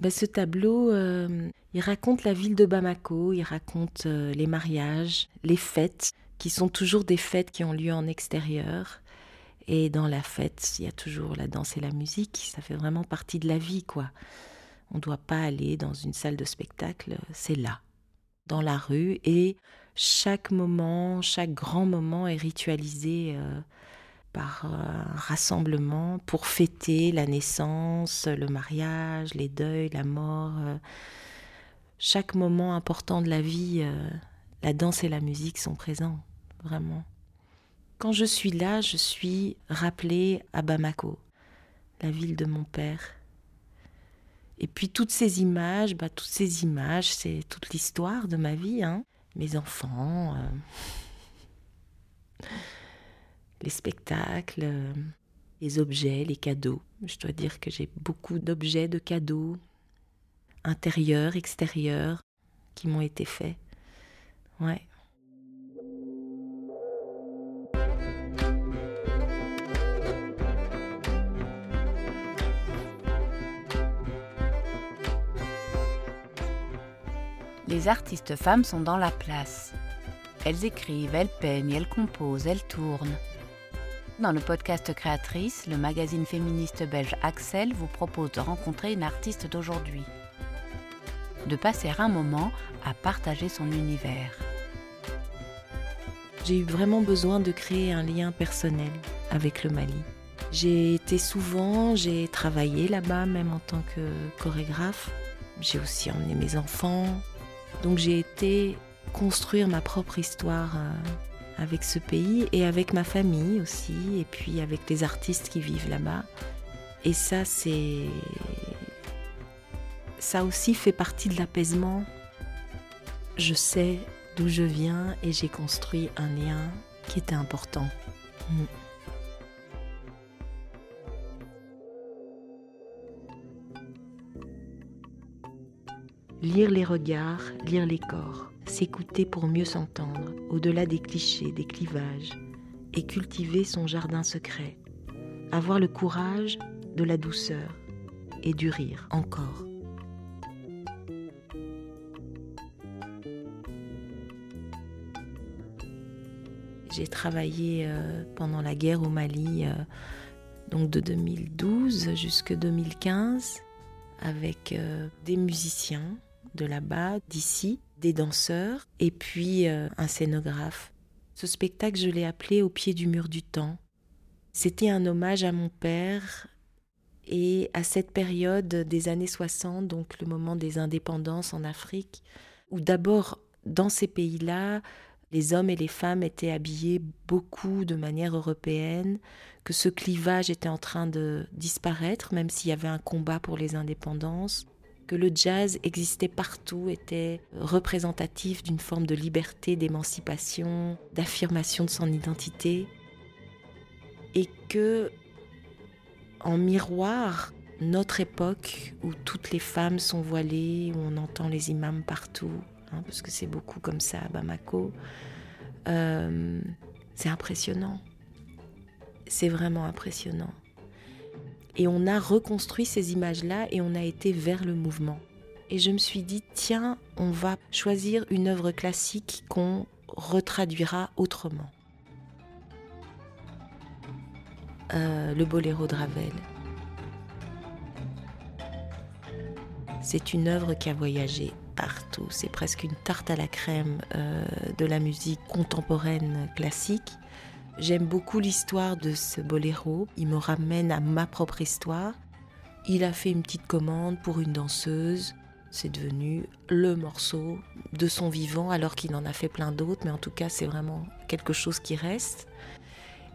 Ben, ce tableau, euh, il raconte la ville de Bamako, il raconte euh, les mariages, les fêtes, qui sont toujours des fêtes qui ont lieu en extérieur. Et dans la fête, il y a toujours la danse et la musique. Ça fait vraiment partie de la vie, quoi. On ne doit pas aller dans une salle de spectacle, c'est là, dans la rue. Et chaque moment, chaque grand moment est ritualisé euh, par euh, un rassemblement pour fêter la naissance, le mariage, les deuils, la mort. Euh. chaque moment important de la vie, la danse et la musique sont présents, vraiment. Quand je suis là, je suis rappelée à Bamako, la ville de mon père. Et puis toutes ces images, bah, toutes ces images, c'est toute l'histoire de ma vie. Hein. Mes enfants, euh, les spectacles, euh, les objets, les cadeaux. Je dois dire que j'ai beaucoup d'objets, de cadeaux, intérieurs, extérieurs, qui m'ont été faits. Ouais. Les artistes femmes sont dans la place. Elles écrivent, elles peignent, elles composent, elles tournent. Dans le podcast Créatrice, le magazine féministe belge Axel vous propose de rencontrer une artiste d'aujourd'hui. De passer un moment à partager son univers. J'ai eu vraiment besoin de créer un lien personnel avec le Mali. J'ai été souvent, j'ai travaillé là-bas même en tant que chorégraphe. J'ai aussi emmené mes enfants, donc j'ai été construire ma propre histoire euh, avec ce pays et avec ma famille aussi, et puis avec les artistes qui vivent là-bas. Et ça, c'est. Ça aussi fait partie de l'apaisement. Je sais d'où je viens et j'ai construit un lien qui était important. Mm. Lire les regards, lire les corps, s'écouter pour mieux s'entendre, au-delà des clichés, des clivages, et cultiver son jardin secret. Avoir le courage de la douceur et du rire encore. J'ai travaillé euh, pendant la guerre au Mali, euh, donc de 2012 jusqu'à 2015, avec euh, des musiciens de là-bas, d'ici, des danseurs et puis euh, un scénographe. Ce spectacle, je l'ai appelé Au pied du mur du temps. C'était un hommage à mon père et à cette période des années 60, donc le moment des indépendances en Afrique, où d'abord, dans ces pays-là, les hommes et les femmes étaient habillés beaucoup de manière européenne, que ce clivage était en train de disparaître, même s'il y avait un combat pour les indépendances que le jazz existait partout, était représentatif d'une forme de liberté, d'émancipation, d'affirmation de son identité, et que, en miroir, notre époque où toutes les femmes sont voilées, où on entend les imams partout, hein, parce que c'est beaucoup comme ça à Bamako, euh, c'est impressionnant. C'est vraiment impressionnant. Et on a reconstruit ces images-là et on a été vers le mouvement. Et je me suis dit, tiens, on va choisir une œuvre classique qu'on retraduira autrement. Euh, le boléro de Ravel. C'est une œuvre qui a voyagé partout. C'est presque une tarte à la crème euh, de la musique contemporaine classique. J'aime beaucoup l'histoire de ce boléro. Il me ramène à ma propre histoire. Il a fait une petite commande pour une danseuse. C'est devenu le morceau de son vivant alors qu'il en a fait plein d'autres, mais en tout cas c'est vraiment quelque chose qui reste.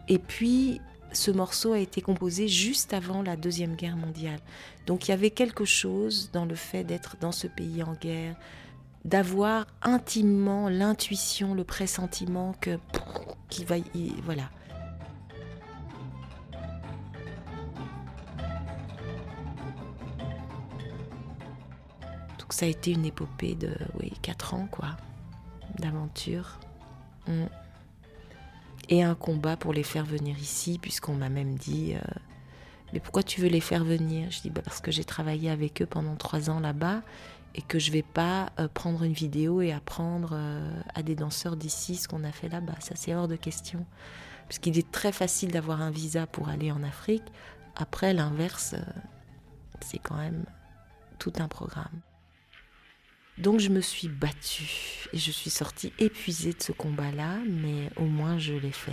Et puis ce morceau a été composé juste avant la Deuxième Guerre mondiale. Donc il y avait quelque chose dans le fait d'être dans ce pays en guerre, d'avoir intimement l'intuition, le pressentiment que qui va voilà. Donc ça a été une épopée de oui, 4 ans quoi, d'aventure. Mm. Et un combat pour les faire venir ici, puisqu'on m'a même dit, euh, Mais pourquoi tu veux les faire venir? Je dis bah parce que j'ai travaillé avec eux pendant trois ans là-bas et que je vais pas euh, prendre une vidéo et apprendre euh, à des danseurs d'ici ce qu'on a fait là-bas. Ça, c'est hors de question. Puisqu'il est très facile d'avoir un visa pour aller en Afrique. Après, l'inverse, euh, c'est quand même tout un programme. Donc je me suis battue et je suis sortie épuisée de ce combat-là, mais au moins je l'ai fait.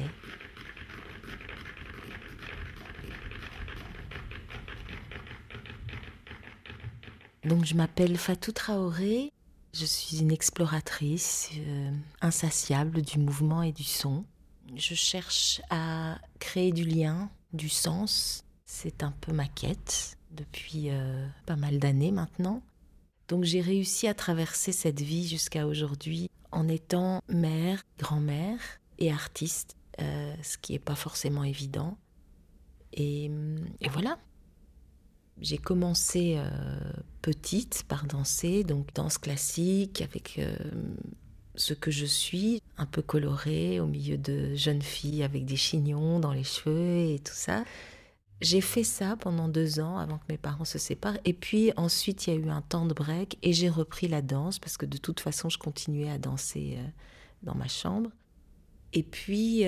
Donc je m'appelle Fatou Traoré, je suis une exploratrice euh, insatiable du mouvement et du son. Je cherche à créer du lien, du sens. C'est un peu ma quête depuis euh, pas mal d'années maintenant. Donc j'ai réussi à traverser cette vie jusqu'à aujourd'hui en étant mère, grand-mère et artiste, euh, ce qui n'est pas forcément évident. et voilà, j'ai commencé euh, petite par danser, donc danse classique avec euh, ce que je suis, un peu colorée au milieu de jeunes filles avec des chignons dans les cheveux et tout ça. J'ai fait ça pendant deux ans avant que mes parents se séparent. Et puis ensuite, il y a eu un temps de break et j'ai repris la danse parce que de toute façon, je continuais à danser euh, dans ma chambre. Et puis,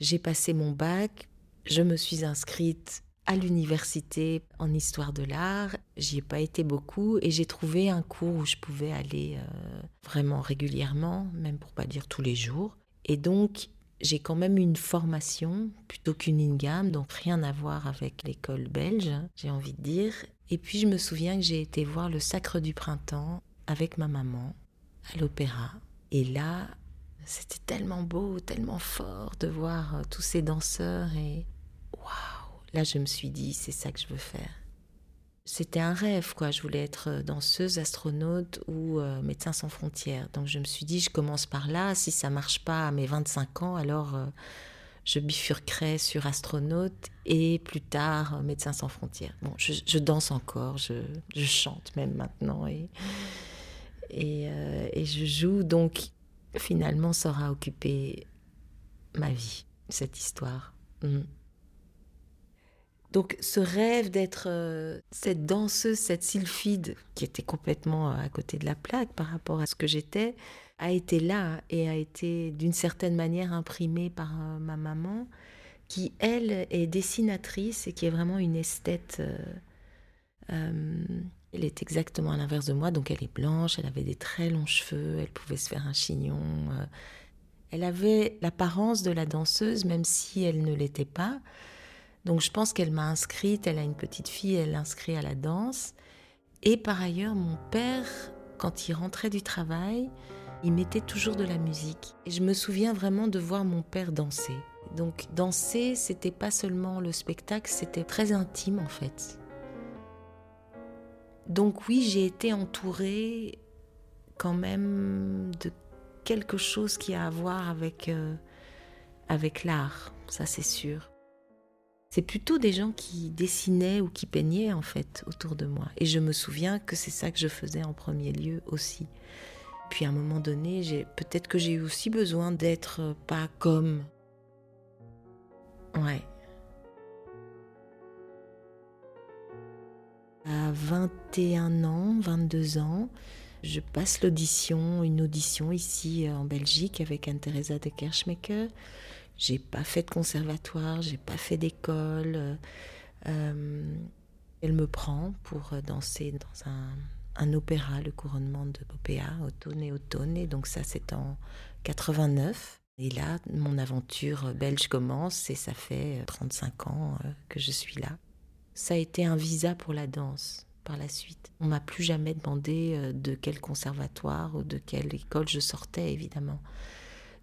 j'ai passé mon bac. Je me suis inscrite à l'université en histoire de l'art. J'y ai pas été beaucoup et j'ai trouvé un cours où je pouvais aller euh, vraiment régulièrement, même pour pas dire tous les jours. Et donc, j'ai quand même une formation plutôt qu'une in donc rien à voir avec l'école belge, j'ai envie de dire. Et puis, je me souviens que j'ai été voir le Sacre du Printemps avec ma maman à l'opéra. Et là, c'était tellement beau, tellement fort de voir euh, tous ces danseurs et waouh Là, je me suis dit, c'est ça que je veux faire. C'était un rêve, quoi. Je voulais être danseuse, astronaute ou euh, médecin sans frontières. Donc je me suis dit, je commence par là. Si ça marche pas à mes 25 ans, alors euh, je bifurquerai sur astronaute et plus tard euh, médecin sans frontières. Bon, je, danse encore, je, chante même maintenant et, et, je joue. Donc finalement, ça aura occupé ma vie, cette histoire. Mm. Donc ce rêve d'être euh, cette danseuse, cette sylphide, qui était complètement euh, à côté de la plaque par rapport à ce que j'étais, a été là et a été d'une certaine manière imprimé par euh, ma maman, qui elle est dessinatrice et qui est vraiment une esthète. elle est exactement à l'inverse de moi, donc elle est blanche, elle avait des très longs cheveux, elle pouvait se faire un chignon. elle avait l'apparence de la danseuse, même si elle ne l'était pas. Donc je pense qu'elle m'a inscrite, elle a une petite fille, elle l'inscrit à la danse. Et par ailleurs, mon père, quand il rentrait du travail, il mettait toujours de la musique. Et je me souviens vraiment de voir mon père danser. Donc danser, c'était pas seulement le spectacle, c'était très intime en fait. Donc oui, j'ai été entourée quand même de quelque chose qui a à voir avec, euh, avec l'art, ça c'est sûr c'est plutôt des gens qui dessinaient ou qui peignaient en fait autour de moi. Et je me souviens que c'est ça que je faisais en premier lieu aussi. Puis à un moment donné, j'ai peut-être que j'ai eu aussi besoin d'être pas comme. Ouais. À 21 ans, 22 ans, je passe l'audition, une audition ici en Belgique avec Anne-Theresa de Kerschmecker. J'ai pas fait de conservatoire, j'ai pas fait d'école. Euh, elle me prend pour danser dans un, opéra, le couronnement de Popéa, Automne et Automne. Et donc ça, c'est en 89. Et là, mon aventure belge commence et ça fait 35 ans euh, que je suis là. Ça a été un visa pour la danse par la suite. On m'a plus jamais demandé euh, de quel conservatoire ou de quelle école je sortais, évidemment.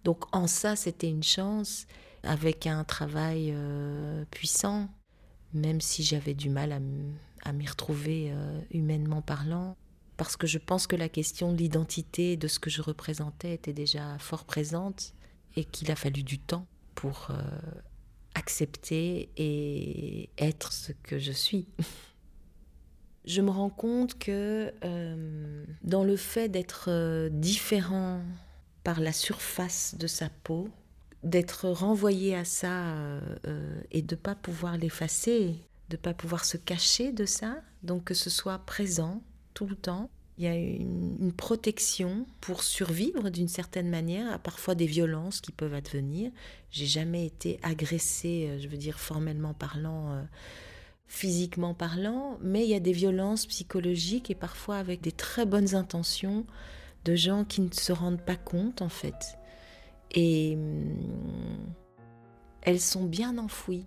Donc en ça, c'était une chance, avec un travail euh, puissant, même si j'avais du mal à, m'y retrouver euh, humainement parlant, parce que je pense que la question de l'identité, de ce que je représentais, était déjà fort présente, et qu'il a fallu du temps pour euh, accepter et être ce que je suis. je me rends compte que dans le fait d'être différent par la surface de sa peau, d'être renvoyé à ça euh, euh, et de pas pouvoir l'effacer, de pas pouvoir se cacher de ça, donc que ce soit présent tout le temps. Il y a une, une protection pour survivre d'une certaine manière à parfois des violences qui peuvent advenir. J'ai jamais été agressée, euh, je veux dire formellement parlant, physiquement parlant, mais il y a des violences psychologiques et parfois avec des très bonnes intentions de gens qui ne se rendent pas compte en fait et hum, elles sont bien enfouies.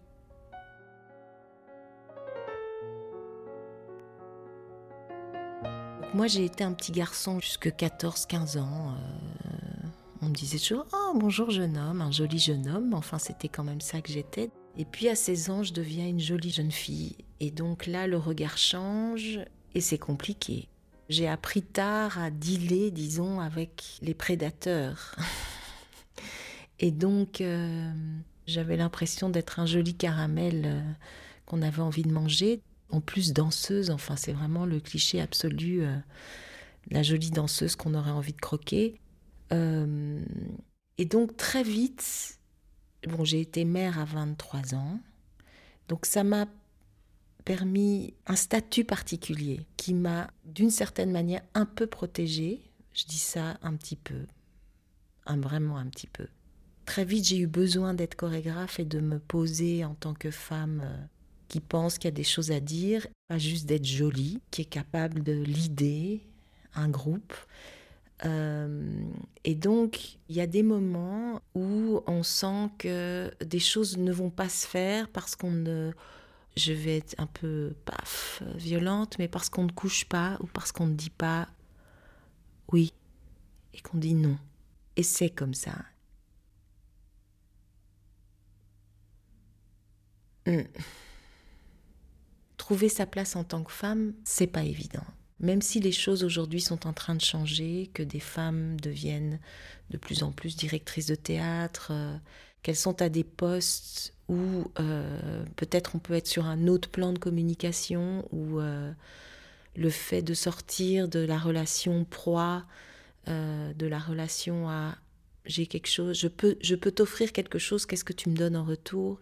Moi, j'ai été un petit garçon jusque 14-15 ans. Euh, on me disait toujours Oh, bonjour jeune homme, un joli jeune homme. Enfin, c'était quand même ça que j'étais. Et puis à 16 ans, je deviens une jolie jeune fille. Et donc là, le regard change et c'est compliqué. J'ai appris tard à dealer, disons, avec les prédateurs. Et donc, euh, j'avais l'impression d'être un joli caramel euh, qu'on avait envie de manger. En plus, danseuse, enfin, c'est vraiment le cliché absolu, euh, la jolie danseuse qu'on aurait envie de croquer. et donc, très vite, bon, j'ai été mère à 23 ans. Donc, ça m'a permis un statut particulier qui m'a, d'une certaine manière, un peu protégée. Je dis ça un petit peu, un, vraiment un petit peu. Très vite, j'ai eu besoin d'être chorégraphe et de me poser en tant que femme euh, qui pense qu'il y a des choses à dire, pas juste d'être jolie, qui est capable de l'idée, un groupe. Euh, et donc, il y a des moments où on sent que des choses ne vont pas se faire parce qu'on ne... Je vais être un peu, paf, violente, mais parce qu'on ne couche pas ou parce qu'on ne dit pas oui et qu'on dit non. Et c'est comme ça. Mm. Trouver sa place en tant que femme, c'est pas évident. Même si les choses aujourd'hui sont en train de changer, que des femmes deviennent de plus en plus directrices de théâtre, euh, qu'elles sont à des postes où euh, peut-être on peut être sur un autre plan de communication, où euh, le fait de sortir de la relation proie, de la relation à j'ai quelque chose, je peux, je peux t'offrir quelque chose, qu'est-ce que tu me donnes en retour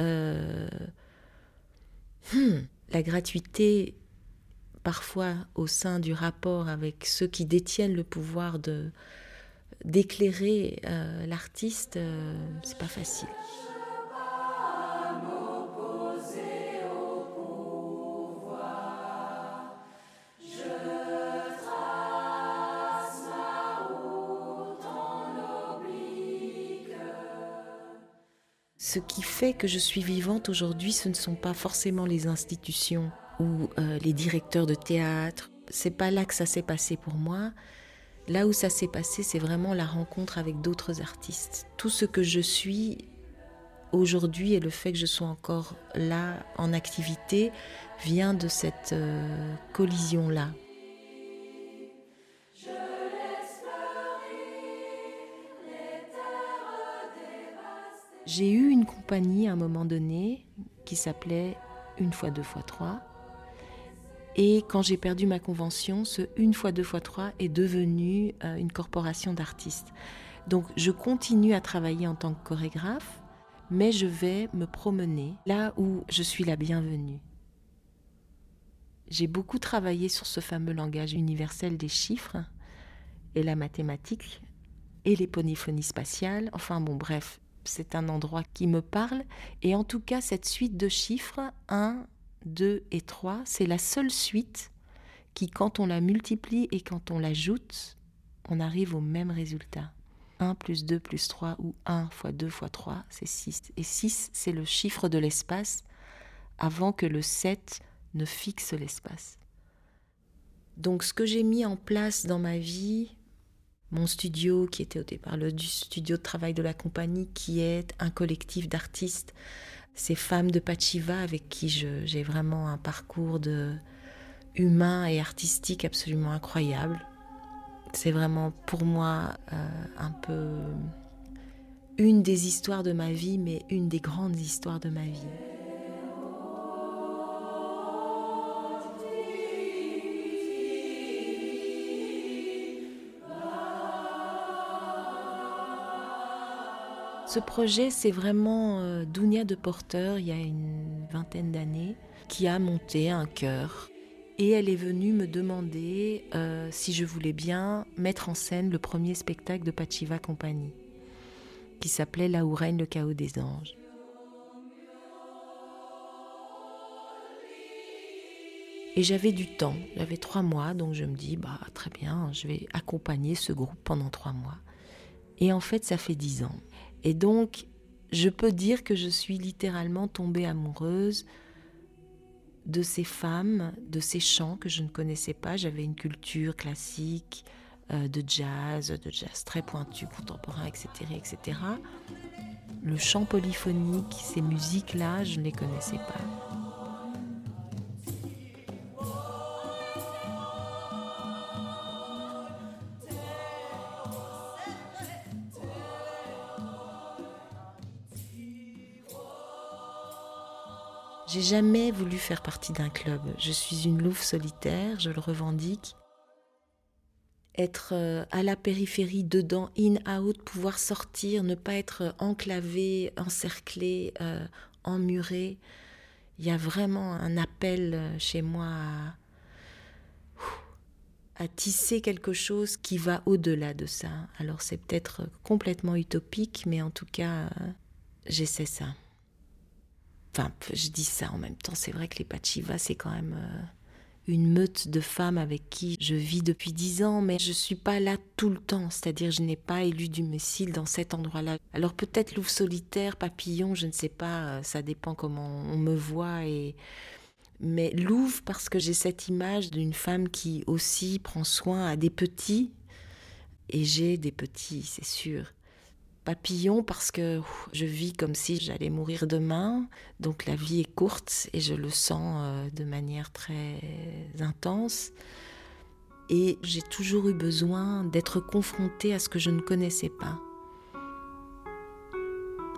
euh, hmm, la gratuité, parfois au sein du rapport avec ceux qui détiennent le pouvoir de d'éclairer euh, l'artiste, euh, c'est pas facile. Ce qui fait que je suis vivante aujourd'hui, ce ne sont pas forcément les institutions ou euh, les directeurs de théâtre. C'est pas là que ça s'est passé pour moi. Là où ça s'est passé, c'est vraiment la rencontre avec d'autres artistes. Tout ce que je suis aujourd'hui et le fait que je sois encore là en activité vient de cette euh, collision-là. J'ai eu une compagnie à un moment donné qui s'appelait Une fois deux fois trois. Et quand j'ai perdu ma convention, ce Une fois deux fois trois est devenu euh, une corporation d'artistes. Donc je continue à travailler en tant que chorégraphe, mais je vais me promener là où je suis la bienvenue. J'ai beaucoup travaillé sur ce fameux langage universel des chiffres et la mathématique et les polyphonies spatiales. Enfin bon, bref, c'est un endroit qui me parle. Et en tout cas, cette suite de chiffres, 1, 2 et 3, c'est la seule suite qui, quand on la multiplie et quand on l'ajoute, on arrive au même résultat. 1 plus 2 plus 3 ou 1 fois 2 fois 3, c'est 6. Et 6, c'est le chiffre de l'espace avant que le 7 ne fixe l'espace. Donc ce que j'ai mis en place dans ma vie, mon studio, qui était au départ le studio de travail de la compagnie, qui est un collectif d'artistes, ces femmes de Pachiva avec qui j'ai vraiment un parcours de humain et artistique absolument incroyable. C'est vraiment pour moi euh, un peu une des histoires de ma vie, mais une des grandes histoires de ma vie. Ce projet, c'est vraiment euh, Dounia de Porter, il y a une vingtaine d'années, qui a monté un chœur. Et elle est venue me demander euh, si je voulais bien mettre en scène le premier spectacle de Pachiva Compagnie, qui s'appelait Là où règne le chaos des anges. Et j'avais du temps, j'avais trois mois, donc je me dis, bah très bien, je vais accompagner ce groupe pendant trois mois. Et en fait, ça fait dix ans. Et donc, je peux dire que je suis littéralement tombée amoureuse de ces femmes, de ces chants que je ne connaissais pas. J'avais une culture classique, euh, de jazz, de jazz très pointu, contemporain, etc., etc. Le chant polyphonique, ces musiques-là, je ne les connaissais pas. J'ai jamais voulu faire partie d'un club. Je suis une louve solitaire, je le revendique. Être euh, à la périphérie, dedans, in, out, pouvoir sortir, ne pas être enclavé, encerclé, euh, emmuré. Il y a vraiment un appel euh, chez moi à, à tisser quelque chose qui va au-delà de ça. Alors c'est peut-être complètement utopique, mais en tout cas, j'essaie ça. Enfin, je dis ça en même temps, c'est vrai que les Pachivas, c'est quand même euh, une meute de femmes avec qui je vis depuis dix ans, mais je suis pas là tout le temps, c'est-à-dire je n'ai pas élu du messil dans cet endroit-là. Alors peut-être louve solitaire, papillon, je ne sais pas, euh, ça dépend comment on me voit mais louve parce que j'ai cette image d'une femme qui aussi prend soin à des petits. Et j'ai des petits, c'est sûr papillon parce que je vis comme si j'allais mourir demain. Donc la vie est courte et je le sens euh, de manière très intense. Et j'ai toujours eu besoin d'être confrontée à ce que je ne connaissais pas.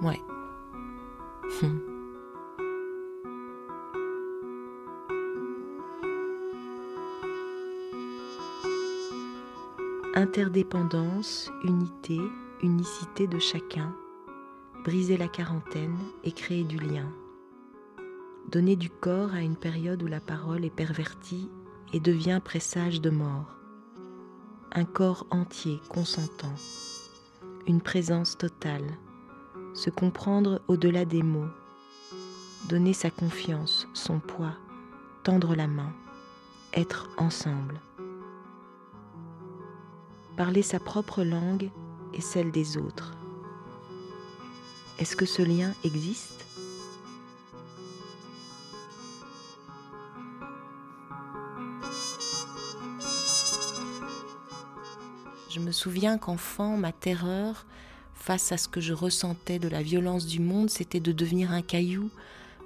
Ouais. Interdépendance, unité, unicité de chacun, briser la quarantaine et créer du lien. Donner du corps à une période où la parole est pervertie et devient présage de mort. Un corps entier, consentant. Une présence totale. Se comprendre au-delà des mots. Donner sa confiance, son poids. Tendre la main. Être ensemble. Parler sa propre langue et celle des autres. Est-ce que ce lien existe? Je me souviens qu'enfant, ma terreur face à ce que je ressentais de la violence du monde, c'était de devenir un caillou,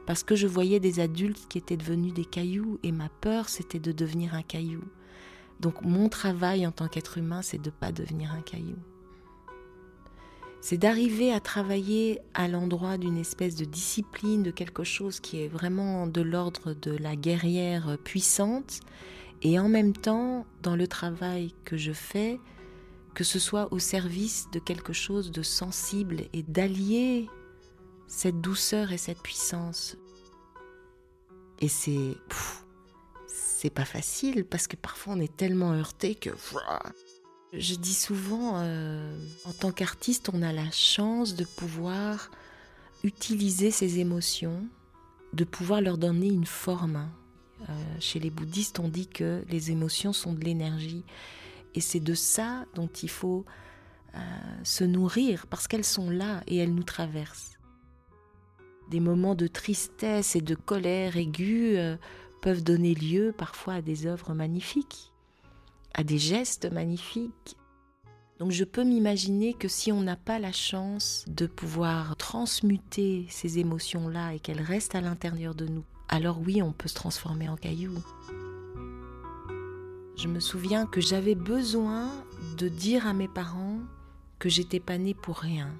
parce que je voyais des adultes qui étaient devenus des cailloux, et ma peur, c'était de devenir un caillou. Donc mon travail en tant qu'être humain, c'est de ne pas devenir un caillou c'est d'arriver à travailler à l'endroit d'une espèce de discipline, de quelque chose qui est vraiment de l'ordre de la guerrière puissante, et en même temps, dans le travail que je fais, que ce soit au service de quelque chose de sensible et d'allier cette douceur et cette puissance. Et c'est c'est pas facile parce que parfois on est tellement heurté que je dis souvent, euh, en tant qu'artiste, on a la chance de pouvoir utiliser ses émotions, de pouvoir leur donner une forme. Euh, chez les bouddhistes, on dit que les émotions sont de l'énergie. Et c'est de ça dont il faut euh, se nourrir, parce qu'elles sont là et elles nous traversent. Des moments de tristesse et de colère aiguë peuvent donner lieu parfois à des œuvres magnifiques à des gestes magnifiques. Donc je peux m'imaginer que si on n'a pas la chance de pouvoir transmuter ces émotions-là et qu'elles restent à l'intérieur de nous, alors oui, on peut se transformer en caillou. Je me souviens que j'avais besoin de dire à mes parents que j'étais pas née pour rien.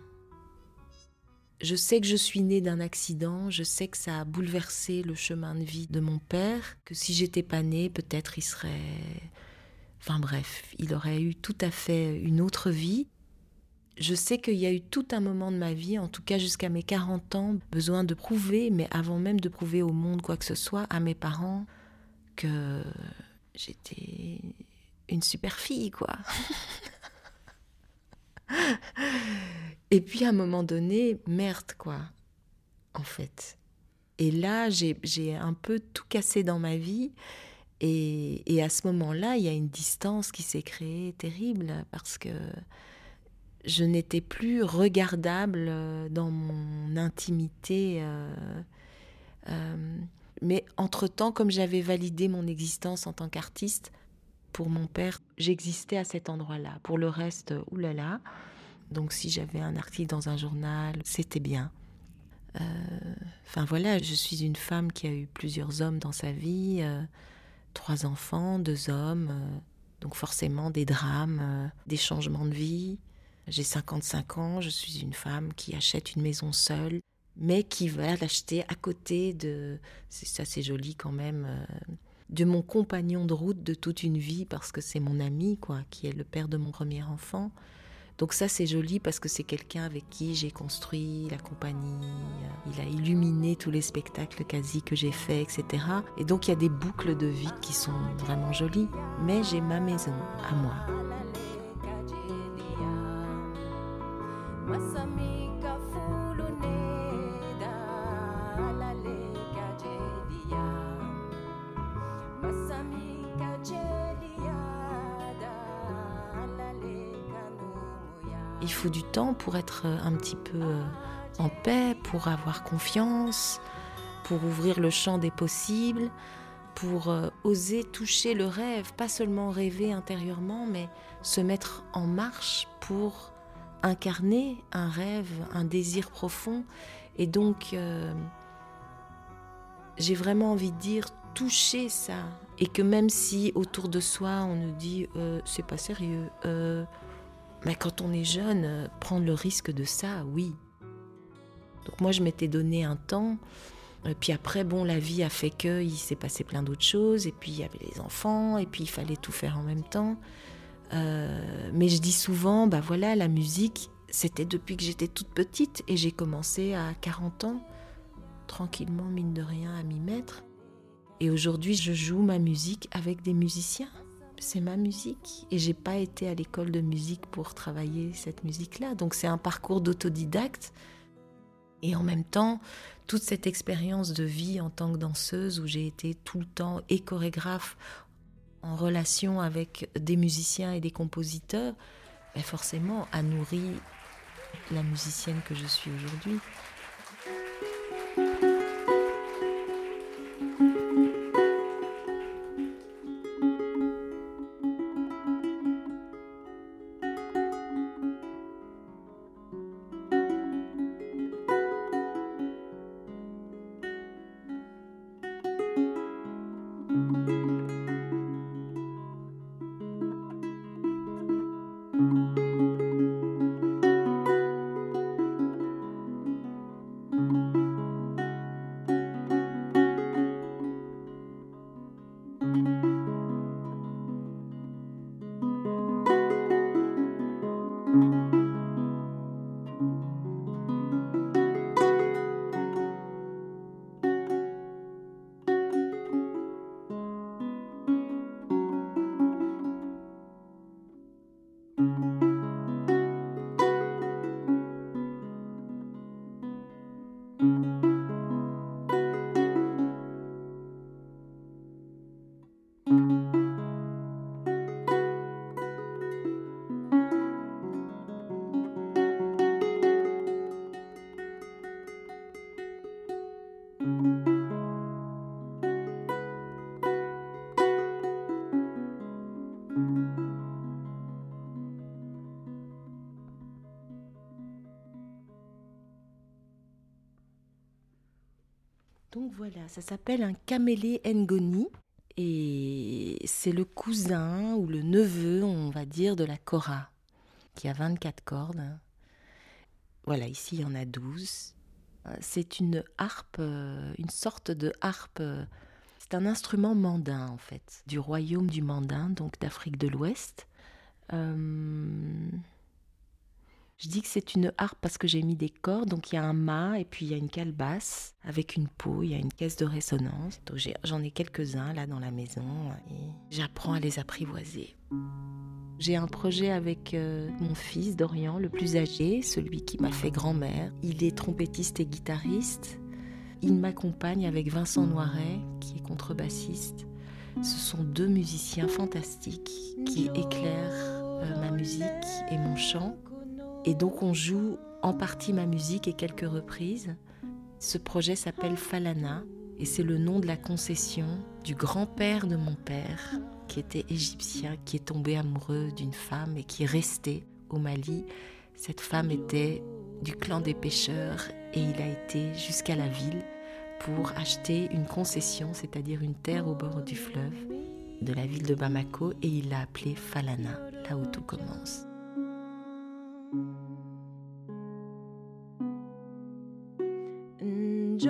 Je sais que je suis née d'un accident, je sais que ça a bouleversé le chemin de vie de mon père, que si j'étais pas née, peut-être il serait Enfin bref, il aurait eu tout à fait une autre vie. je sais qu'il y a eu tout un moment de ma vie, en tout cas jusqu'à mes 40 ans, besoin de prouver, mais avant même de prouver au monde quoi que ce soit, à mes parents, que j'étais une super fille, quoi. Et puis à un moment donné, merde, quoi, en fait. Et là, j'ai un peu tout cassé dans ma vie. Et, à ce moment-là, il y a une distance qui s'est créée terrible parce que je n'étais plus regardable euh, dans mon intimité. Euh, euh, mais entre-temps, comme j'avais validé mon existence en tant qu'artiste, pour mon père, j'existais à cet endroit-là. Pour le reste, oulala. Donc si j'avais un article dans un journal, c'était bien. Enfin voilà, je suis une femme qui a eu plusieurs hommes dans sa vie, trois enfants, deux hommes, donc forcément des drames, des changements de vie. J'ai 55 ans, je suis une femme qui achète une maison seule, mais qui va l'acheter à côté de, ça c'est joli quand même, euh, de mon compagnon de route de toute une vie parce que c'est mon ami quoi, qui est le père de mon premier enfant. Donc ça c'est joli parce que c'est quelqu'un avec qui j'ai construit la compagnie. Il a illuminé tous les spectacles quasi que j'ai faits, etc. Et donc il y a des boucles de vie qui sont vraiment jolies. Mais j'ai ma maison à moi. Pour être un petit peu euh, en paix, pour avoir confiance, pour ouvrir le champ des possibles, pour euh, oser toucher le rêve, pas seulement rêver intérieurement, mais se mettre en marche pour incarner un rêve, un désir profond. Et donc, euh, j'ai vraiment envie de dire toucher ça. Et que même si autour de soi on nous dit euh, c'est pas sérieux, euh, mais quand on est jeune, prendre le risque de ça, oui. Donc moi je m'étais donné un temps. Et puis après, bon, la vie a fait que il s'est passé plein d'autres choses. Et puis il y avait les enfants. Et puis il fallait tout faire en même temps. Euh, mais je dis souvent, bah voilà, la musique, c'était depuis que j'étais toute petite et j'ai commencé à 40 ans, tranquillement, mine de rien, à m'y mettre. Et aujourd'hui, je joue ma musique avec des musiciens. C'est ma musique. Et j'ai pas été à l'école de musique pour travailler cette musique-là. Donc c'est un parcours d'autodidacte. Et en même temps, toute cette expérience de vie en tant que danseuse où j'ai été tout le temps et chorégraphe en relation avec des musiciens et des compositeurs, ben forcément a nourri la musicienne que je suis aujourd'hui. Voilà, ça s'appelle un camélé ngoni et c'est le cousin ou le neveu, on va dire, de la kora qui a 24 cordes. Voilà, ici il y en a 12. C'est une harpe, euh, une sorte de harpe. C'est un instrument mandin en fait, du royaume du mandin, donc d'Afrique de l'Ouest. Euh, Je dis que c'est une harpe parce que j'ai mis des cordes, donc il y a un mât et puis il y a une calebasse avec une peau, il y a une caisse de résonance. J'en ai quelques-uns là dans la maison et j'apprends à les apprivoiser. J'ai un projet avec euh, mon fils Dorian, le plus âgé, celui qui m'a fait grand-mère. Il est trompettiste et guitariste. Il m'accompagne avec Vincent Noiret, qui est contrebassiste. Ce sont deux musiciens fantastiques qui éclairent euh, ma musique et mon chant. Et donc on joue en partie ma musique et quelques reprises. Ce projet s'appelle Falana et c'est le nom de la concession du grand-père de mon père qui était égyptien, qui est tombé amoureux d'une femme et qui est resté au Mali. Cette femme était du clan des pêcheurs et il a été jusqu'à la ville pour acheter une concession, c'est-à-dire une terre au bord du fleuve de la ville de Bamako et il l'a appelée Falana, là où tout commence. À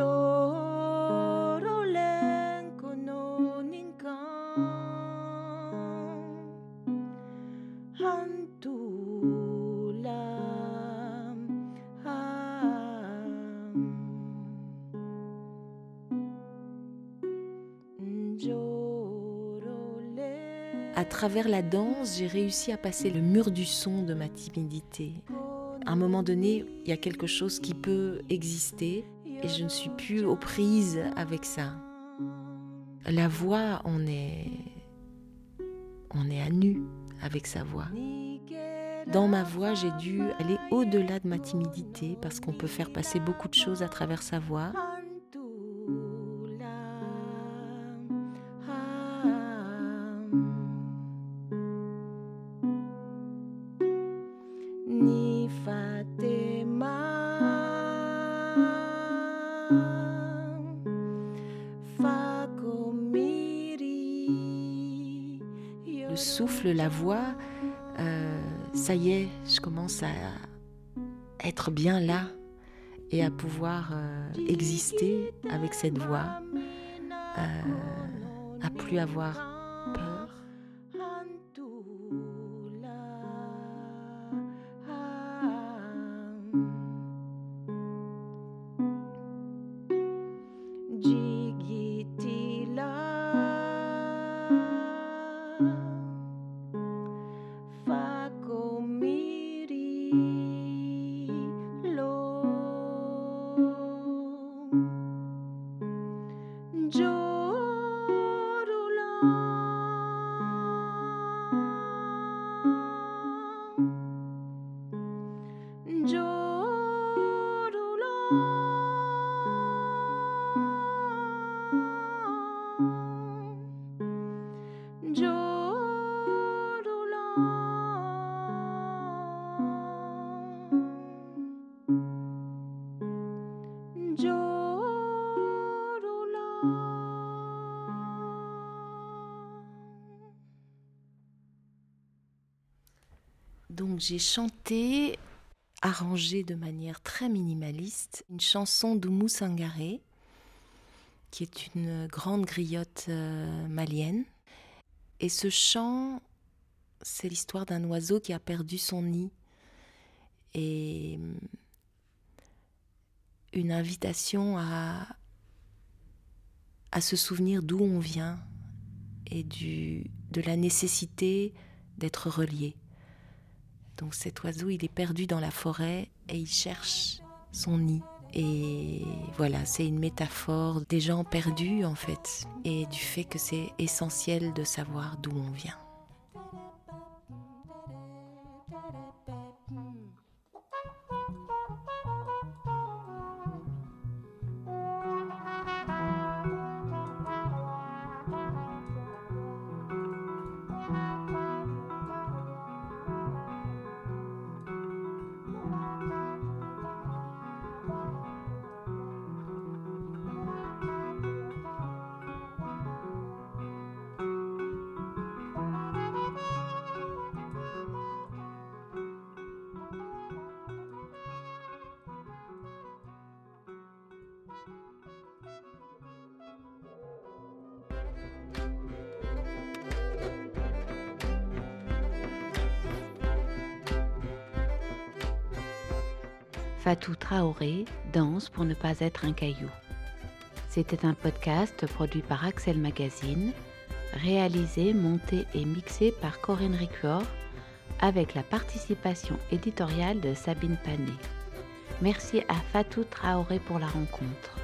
travers la danse, j'ai réussi à passer le mur du son de ma timidité. À un moment donné, il y a quelque chose qui peut exister et je ne suis plus aux prises avec ça. La voix, on est, on est à nu avec sa voix. Dans ma voix, j'ai dû aller au-delà de ma timidité parce qu'on peut faire passer beaucoup de choses à travers sa voix. Le souffle, la voix, euh, ça y est, je commence à être bien là et à pouvoir euh, exister avec cette voix, euh, à plus avoir J'ai chanté, arrangé de manière très minimaliste, une chanson d'Oumou Sangaré, qui est une grande griotte euh, malienne. Et ce chant, c'est l'histoire d'un oiseau qui a perdu son nid. Et mm, une invitation à, se souvenir d'où on vient et de la nécessité d'être relié. Donc cet oiseau, il est perdu dans la forêt et il cherche son nid. Et voilà, c'est une métaphore des gens perdus en fait, et du fait que c'est essentiel de savoir d'où on vient. Danse pour ne pas être un caillou. C'était un podcast produit par Axel Magazine, réalisé, monté et mixé par Corinne Ricuor, avec la participation éditoriale de Sabine Panet. Merci à Fatou Traoré pour la rencontre.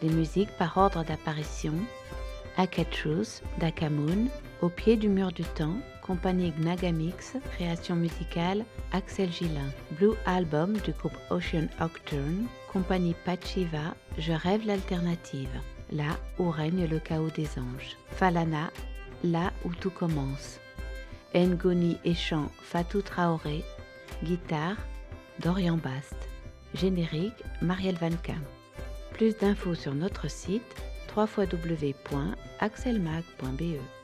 Des musiques par ordre d'apparition Akachus d'Akamoun, Au pied du mur du temps, compagnie Gnagamix, création musicale Axel Gillin, Blue Album du groupe Ocean Octurne, compagnie Pachiva, Je rêve l'alternative, là où règne le chaos des anges, Falana, là où tout commence, Ngoni et chant Fatou Traoré, guitare Dorian Bast, générique Marielle Van Kamp. Plus d'infos sur notre site www.axelmag.be.